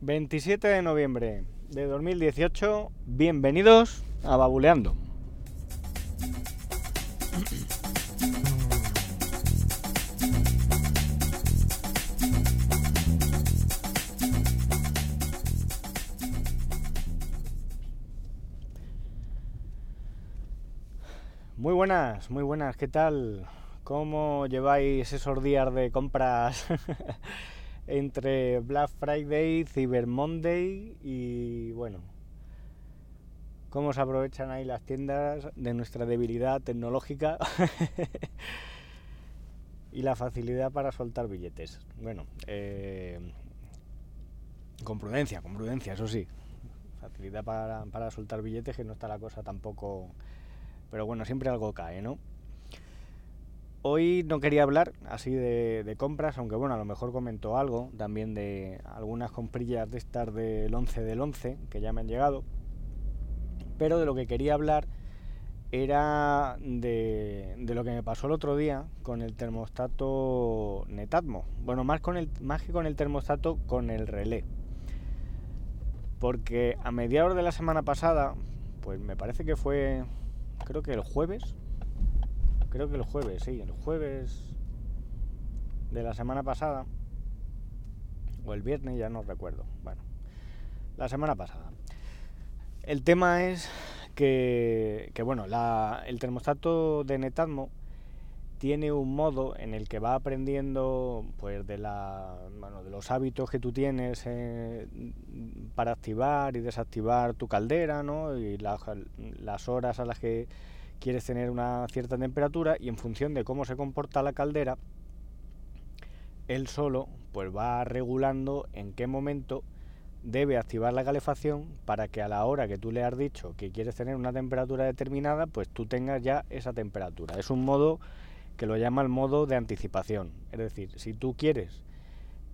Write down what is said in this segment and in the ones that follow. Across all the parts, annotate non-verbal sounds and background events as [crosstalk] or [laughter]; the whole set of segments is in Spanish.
27 de noviembre de 2018, bienvenidos a Babuleando. Muy buenas, muy buenas, ¿qué tal? ¿Cómo lleváis esos días de compras [laughs] entre Black Friday, Cyber Monday y bueno, cómo se aprovechan ahí las tiendas de nuestra debilidad tecnológica [laughs] y la facilidad para soltar billetes. Bueno, eh, con prudencia, con prudencia, eso sí. Facilidad para, para soltar billetes, que no está la cosa tampoco... Pero bueno, siempre algo cae, ¿no? Hoy no quería hablar así de, compras, aunque bueno, a lo mejor comentó algo también de algunas comprillas de estas del 11 del 11 que ya me han llegado. Pero de lo que quería hablar era de, lo que me pasó el otro día con el termostato Netatmo. Bueno, más, con el, más que con el termostato, con el relé. Porque a mediados de la semana pasada, pues me parece que fue, creo que el jueves, creo que el jueves, sí, el jueves de la semana pasada, o el viernes, ya no recuerdo. Bueno, la semana pasada. El tema es que, bueno, el termostato de Netatmo tiene un modo en el que va aprendiendo pues de la de los hábitos que tú tienes eh, para activar y desactivar tu caldera ¿no? y las horas a las que quieres tener una cierta temperatura y en función de cómo se comporta la caldera, él solo pues va regulando en qué momento debe activar la calefacción para que a la hora que tú le has dicho que quieres tener una temperatura determinada, pues tú tengas ya esa temperatura. Es un modo que lo llama el modo de anticipación. Es decir, si tú quieres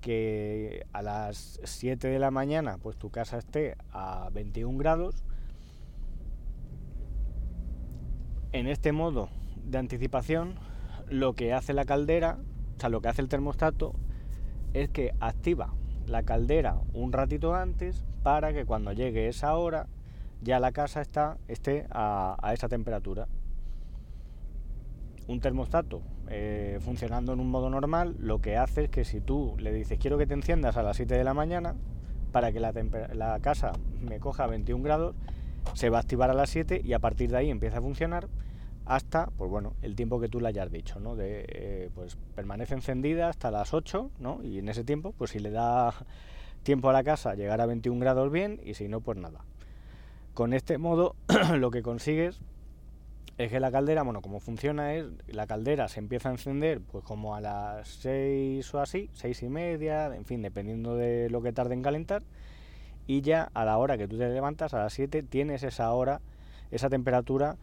que a las 7 de la mañana pues tu casa esté a 21 grados, en este modo de anticipación, lo que hace la caldera, o sea, lo que hace el termostato, es que activa la caldera un ratito antes para que cuando llegue esa hora ya la casa está, esté a, esa temperatura. Un termostato eh, funcionando en un modo normal lo que hace es que si tú le dices quiero que te enciendas a las 7 de la mañana para que la, la casa me coja 21 grados, se va a activar a las 7 y a partir de ahí empieza a funcionar hasta, pues bueno, el tiempo que tú le hayas dicho, ¿no? De, eh, pues permanece encendida hasta las 8, ¿no? Y en ese tiempo, pues si le da tiempo a la casa llegar a 21 grados bien y si no, pues nada. Con este modo [clears throat] lo que consigues es que la caldera, bueno, como funciona es, la caldera se empieza a encender pues como a las 6 o así, 6 y media, en fin, dependiendo de lo que tarde en calentar, y ya a la hora que tú te levantas, a las 7, tienes esa hora, esa temperatura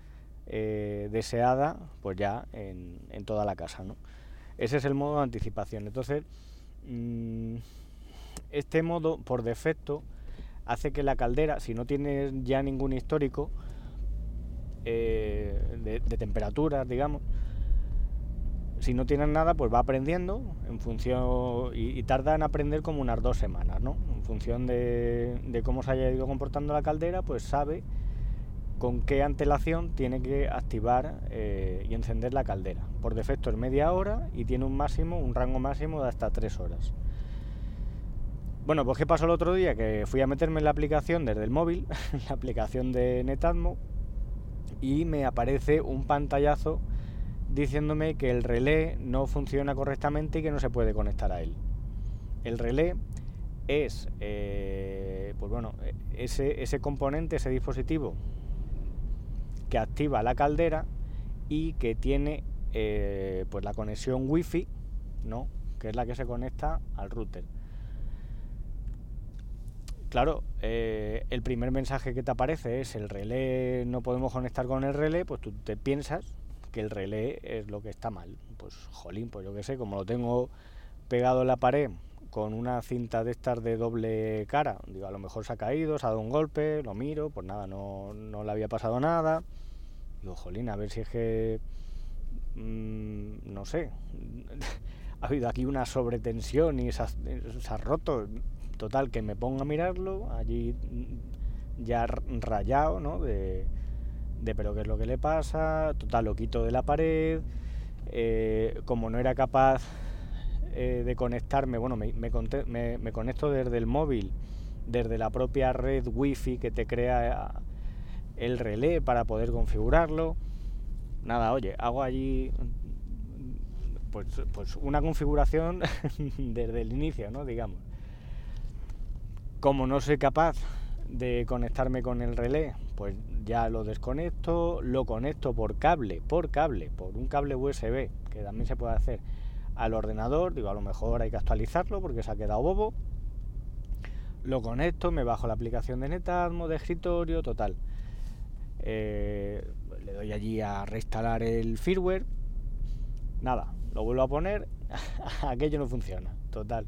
eh, deseada pues ya en, toda la casa. ¿no? Ese es el modo de anticipación. Entonces, mm, este modo por defecto hace que la caldera, si no tiene ya ningún histórico eh, de, temperaturas, digamos, si no tienes nada, pues va aprendiendo en función y, tarda en aprender como unas dos semanas, ¿no? En función de, de, cómo se haya ido comportando la caldera, pues sabe con qué antelación tiene que activar eh, y encender la caldera. Por defecto es media hora y tiene un máximo, un rango máximo de hasta tres horas. Bueno, pues ¿qué pasó el otro día? Que fui a meterme en la aplicación desde el móvil, [laughs] la aplicación de Netatmo, y me aparece un pantallazo diciéndome que el relé no funciona correctamente y que no se puede conectar a él. El relé es, eh, pues bueno, ese, ese componente, ese dispositivo que activa la caldera y que tiene eh, pues la conexión wifi ¿no? que es la que se conecta al router. Claro, eh, el primer mensaje que te aparece es el relé, no podemos conectar con el relé, pues tú te piensas que el relé es lo que está mal. Pues jolín, pues yo qué sé, como lo tengo pegado en la pared con una cinta de estas de doble cara, digo, a lo mejor se ha caído, se ha dado un golpe, lo miro, pues nada, no, no le había pasado nada. Digo, jolín, a ver si es que. Mm, no sé. [laughs] ha habido aquí una sobretensión y se ha, roto. Total, que me pongo a mirarlo, allí ya rayado, ¿no? De, de pero qué es lo que le pasa, total, lo quito de la pared, eh, como no era capaz eh, de conectarme, bueno, me, me, me, me, conecto desde el móvil, desde la propia red wifi que te crea el relé para poder configurarlo. Nada, oye, hago allí pues, pues una configuración [laughs] desde el inicio, ¿no? Digamos. Como no soy capaz de conectarme con el relé, pues ya lo desconecto, lo conecto por cable, por cable, por un cable USB, que también se puede hacer al ordenador, digo, a lo mejor hay que actualizarlo porque se ha quedado bobo. Lo conecto, me bajo la aplicación de Netatmo, de escritorio, total. Eh, le doy allí a reinstalar el firmware. Nada, lo vuelvo a poner, [laughs] aquello no funciona, total.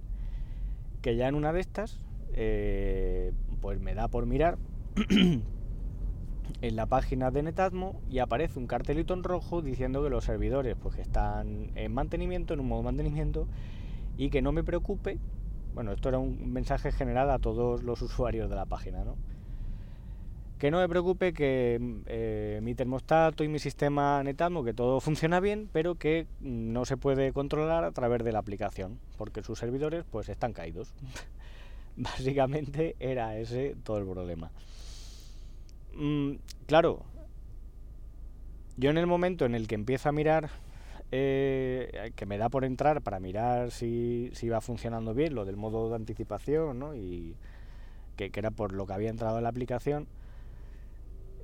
Que ya en una de estas eh, pues me da por mirar [clears throat] en la página de Netatmo y aparece un cartelito en rojo diciendo que los servidores pues están en mantenimiento, en un modo de mantenimiento y que no me preocupe. Bueno, esto era un mensaje general a todos los usuarios de la página, ¿no? Que no me preocupe que eh, mi termostato y mi sistema Netatmo, que todo funciona bien, pero que no se puede controlar a través de la aplicación, porque sus servidores pues están caídos. [laughs] Básicamente era ese todo el problema. Mm, claro, yo en el momento en el que empiezo a mirar, eh, que me da por entrar para mirar si, va funcionando bien, lo del modo de anticipación, ¿no? Y que, era por lo que había entrado en la aplicación,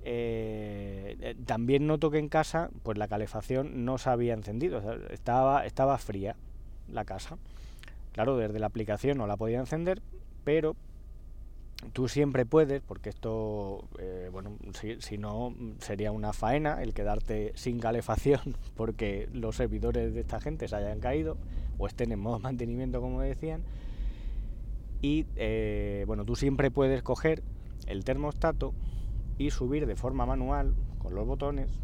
eh, eh, también noto que en casa, pues la calefacción no se había encendido, estaba, fría la casa. Claro, desde la aplicación no la podía encender, pero tú siempre puedes, porque esto, si, no, sería una faena el quedarte sin calefacción [laughs] porque los servidores de esta gente se hayan caído o estén en modo [laughs] mantenimiento, como decían. Y, eh, bueno, tú siempre puedes coger el termostato y subir de forma manual, con los botones,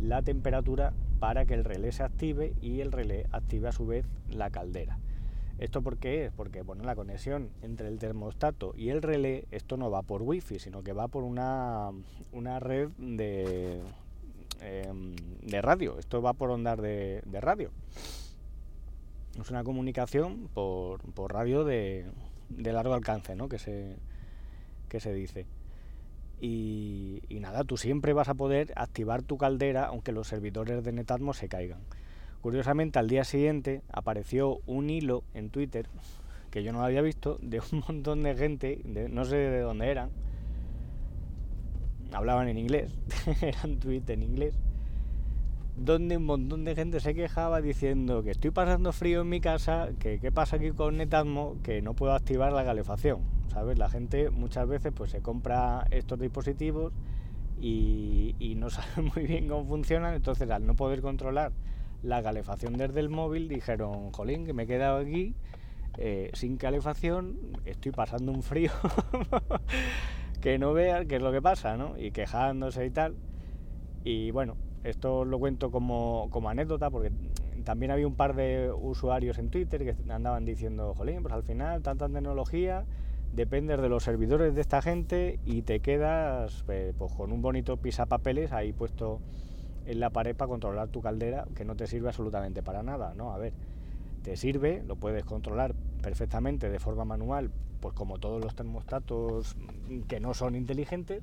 la temperatura para que el relé se active y el relé active a su vez la caldera. ¿Esto por qué es? Porque bueno, la conexión entre el termostato y el relé, esto no va por wifi, sino que va por una, una red de, em, de radio. Esto va por ondas de, radio. Es una comunicación por, por radio de, de, largo alcance, ¿no? Que se, que se dice. Y, y nada, tú siempre vas a poder activar tu caldera aunque los servidores de Netatmo se caigan. Curiosamente, al día siguiente apareció un hilo en Twitter que yo no había visto de un [laughs] montón de gente, no sé de dónde eran, hablaban en inglés, [laughs] eran tweets en inglés, donde un montón de gente se quejaba diciendo que estoy pasando frío en mi casa, que qué pasa aquí con Netatmo, que no puedo activar la calefacción. ¿Sabes? La gente muchas veces pues se compra estos dispositivos y, y no [laughs] sabe muy bien cómo funcionan, entonces al no poder controlar la calefacción desde el móvil, dijeron, jolín, que me he quedado aquí eh, sin calefacción, estoy pasando un frío, [laughs] que no vean qué es lo que pasa, ¿no? Y quejándose y tal. Y bueno, esto lo cuento como, como anécdota porque también había un par de usuarios en Twitter que andaban diciendo, jolín, pues al final tanta tecnología, dependes de los servidores de esta gente y te quedas pues, pues con un bonito pisapapeles ahí puesto en la pared para controlar tu caldera que no te sirve absolutamente para nada, ¿no? A ver, te sirve, lo puedes controlar perfectamente de forma manual, pues como todos los termostatos que no son inteligentes.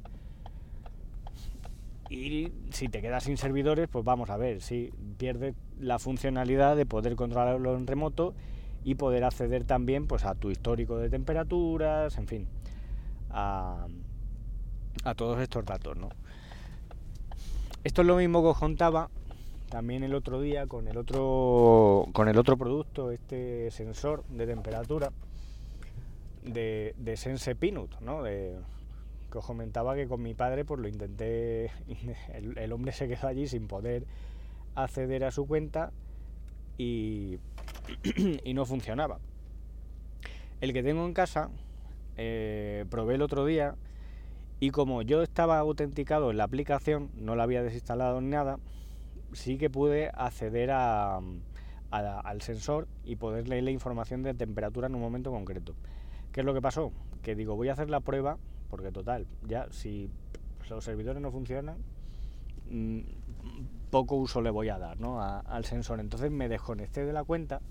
Y si te quedas sin servidores, pues vamos a ver, si pierdes la funcionalidad de poder controlarlo en remoto y poder acceder también pues a tu histórico de temperaturas, en fin, a, a todos estos datos, ¿no? Esto es lo mismo que os contaba también el otro día con el otro con el otro producto, este sensor de temperatura de, Sense Pinut, ¿no? Que os comentaba que con mi padre pues lo intenté, [laughs] el, el, hombre se quedó allí sin poder acceder a su cuenta y, [clears throat] y no funcionaba. El que tengo en casa, eh, probé el otro día y como yo estaba autenticado en la aplicación, no la había desinstalado ni nada, sí que pude acceder al sensor y poder leer la información de temperatura en un momento concreto. ¿Qué es lo que pasó? Que digo, voy a hacer la prueba, porque total, ya si los servidores no funcionan, mm, poco uso le voy a dar al sensor. Entonces me desconecté de la cuenta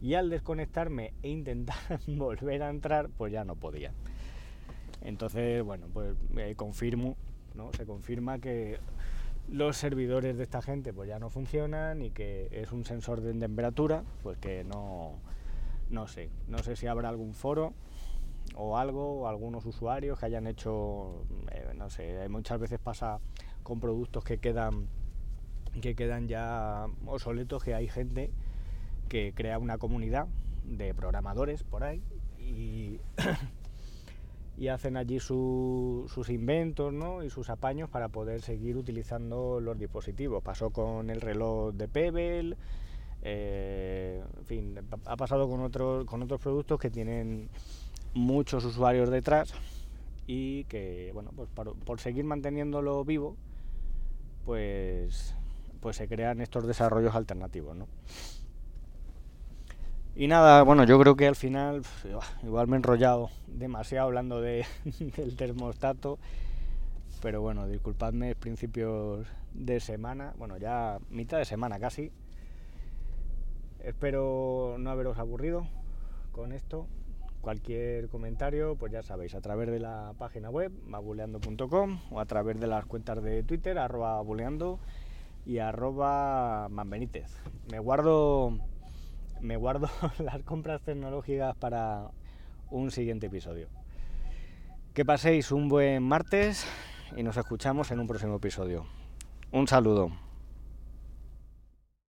y al desconectarme e intentar [laughs] volver a entrar, pues ya no podía. Entonces, bueno, pues me confirmo, ¿no? Se confirma que los servidores de esta gente pues ya no funcionan y que es un sensor de temperatura, pues que no, no sé, no sé si habrá algún foro o algo, o algunos usuarios que hayan hecho, eh, no sé, muchas veces pasa con productos que quedan que quedan ya obsoletos, que hay gente que crea una comunidad de programadores por ahí y, y hacen allí sus inventos ¿no? y sus apaños para poder seguir utilizando los dispositivos. Pasó con el reloj de Pebble, eh, en fin, ha pasado con otros, con otros productos que tienen muchos usuarios detrás y que, bueno, pues por, seguir manteniéndolo vivo, pues, pues se crean estos desarrollos alternativos, ¿no? Y nada, bueno, yo creo que al final, igual me he enrollado demasiado hablando de, [laughs] del termostato, pero bueno, disculpadme, principios de semana, bueno, ya mitad de semana casi. Espero no haberos aburrido con esto Cualquier comentario, pues ya sabéis, a través de la página web, mabuleando.com o a través de las cuentas de Twitter, arroba buleando y arroba manbenítez. Me guardo, me guardo [laughs] las compras tecnológicas para un siguiente episodio. Que paséis un buen martes y nos escuchamos en un próximo episodio. Un saludo.